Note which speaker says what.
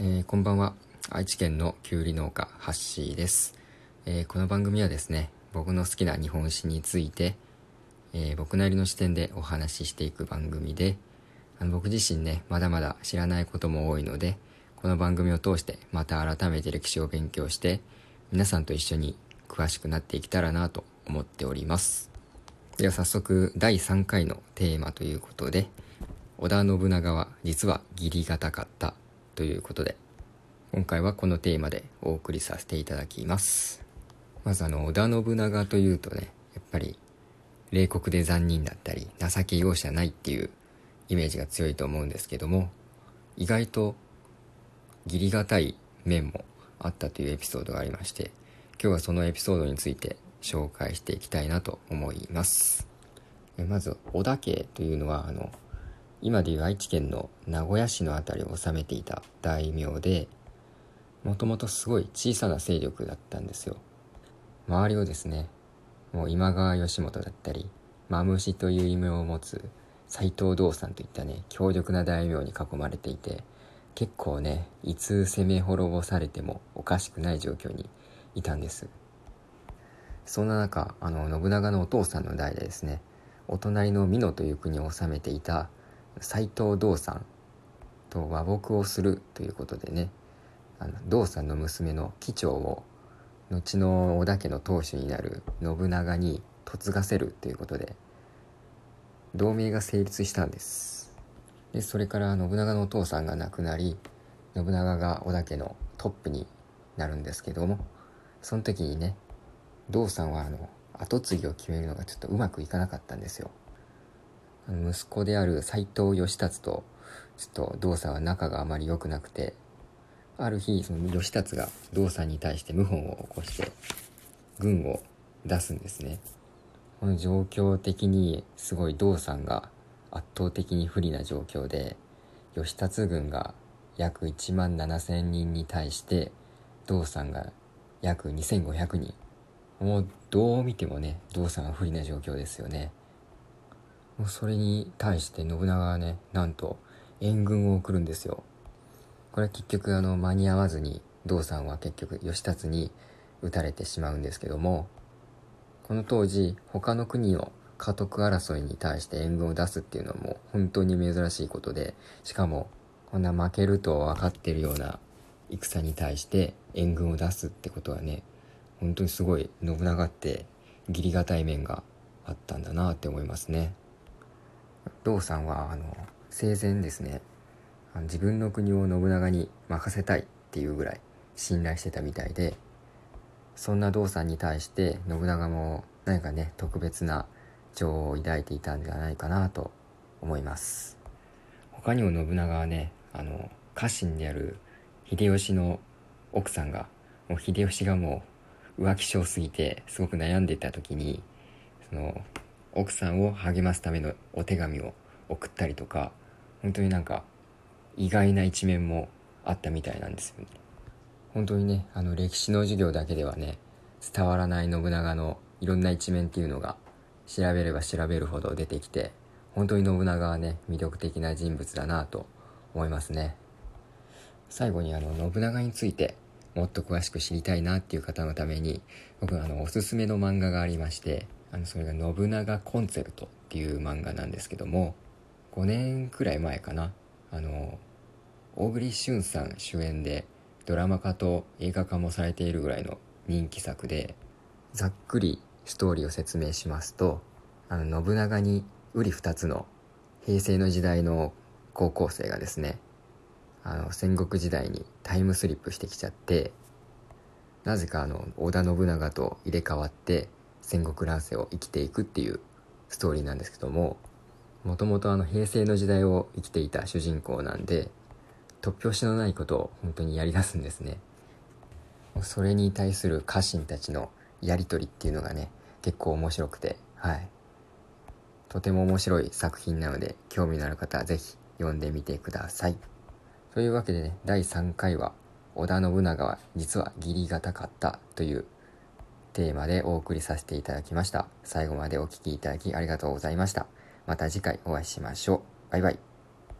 Speaker 1: えーこんばんは。愛知県のきゅうり農家ハッシーです、えーこの番組はですね僕の好きな日本史について、えー僕なりの視点でお話ししていく番組であの僕自身ねまだまだ知らないことも多いのでこの番組を通してまた改めて歴史を勉強して皆さんと一緒に詳しくなっていけたらなと思っております。では早速第3回のテーマということで織田信長は実は義理がたかった。ということで今回はこのテーマでお送りさせていただきます。まずあの織田信長というとねやっぱり冷酷で残忍だったり情け容赦ないっていうイメージが強いと思うんですけども意外と義理がたい面もあったというエピソードがありまして今日はそのエピソードについて紹介していきたいなと思います。まず織田家というのはあの今でいう愛知県の名古屋市の辺りを治めていた大名でもともとすごい小さな勢力だったんですよ。周りをですねもう今川義元だったりマムシという異名を持つ斎藤道三といったね強力な大名に囲まれていて結構ねいつ攻め滅ぼされてもおかしくない状況にいたんです。そんな中あの信長のお父さんの代でですねお隣の美濃という国を治めていた斎藤道三と和睦をするということでね。あの道三の娘の貴長を後の織田家の当主になる信長に嫁がせるということで同盟が成立したんです。でそれから信長のお父さんが亡くなり信長が織田家のトップになるんですけどもその時にね道さんはあの跡継ぎを決めるのがちょっとうまくいかなかったんですよ。息子である斎藤義達とちょっと道さんは仲があまり良くなくてある日その義達が道さんに対して謀反を起こして軍を出すんですね。この状況的にすごい道さんが圧倒的に不利な状況で義達軍が約1万7,000人に対して道さんが約2,500人。もうどう見てもね道さんは不利な状況ですよね。もうそれに対して信長はねなんと援軍を送るんですよ。これは結局あの間に合わずに道さんは結局義達に撃たれてしまうんですけどもこの当時他の国の家督争いに対して援軍を出すっていうのはもう本当に珍しいことでしかもこんな負けると分かってるような戦に対して援軍を出すってことはね本当にすごい信長って義理がたい面があったんだなって思いますね。道さんはあの生前ですね自分の国を信長に任せたいっていうぐらい信頼してたみたいでそんな道さんに対して信長も何かね特別な情を抱いていたんじゃないかなと思います。他にも信長はねあの家臣である秀吉の奥さんがもう秀吉がもう浮気性すぎてすごく悩んでいた時にその奥さんを励ますためのお手紙を送ったりとか本当になんか意外な一面もあったみたいなんですよね。本当にねあの歴史の授業だけではね伝わらない信長のいろんな一面っていうのが調べれば調べるほど出てきて本当に信長はね魅力的な人物だなと思いますね。最後にあの信長についてもっと詳しく知りたいなっていう方のために僕あのおすすめの漫画がありましてあのそれが「信長コンセルト」っていう漫画なんですけども5年くらい前かな。あの大栗旬さん主演でドラマ化と映画化もされているぐらいの人気作でざっくりストーリーを説明しますとあの信長に瓜二つの平成の時代の高校生がですねあの戦国時代にタイムスリップしてきちゃってなぜかあの織田信長と入れ替わって戦国乱世を生きていくっていうストーリーなんですけどももともとあの平成の時代を生きていた主人公なんで突拍子のないことを本当にやりだすんですね。それに対する家臣たちのやり取りっていうのがね結構面白くてはい。とても面白い作品なので興味のある方はぜひ読んでみてください。というわけでね第3回は織田信長は実は義理がたかったというテーマでお送りさせていただきました。最後までお聴きいただきありがとうございました。また次回お会いしましょう。バイバイ。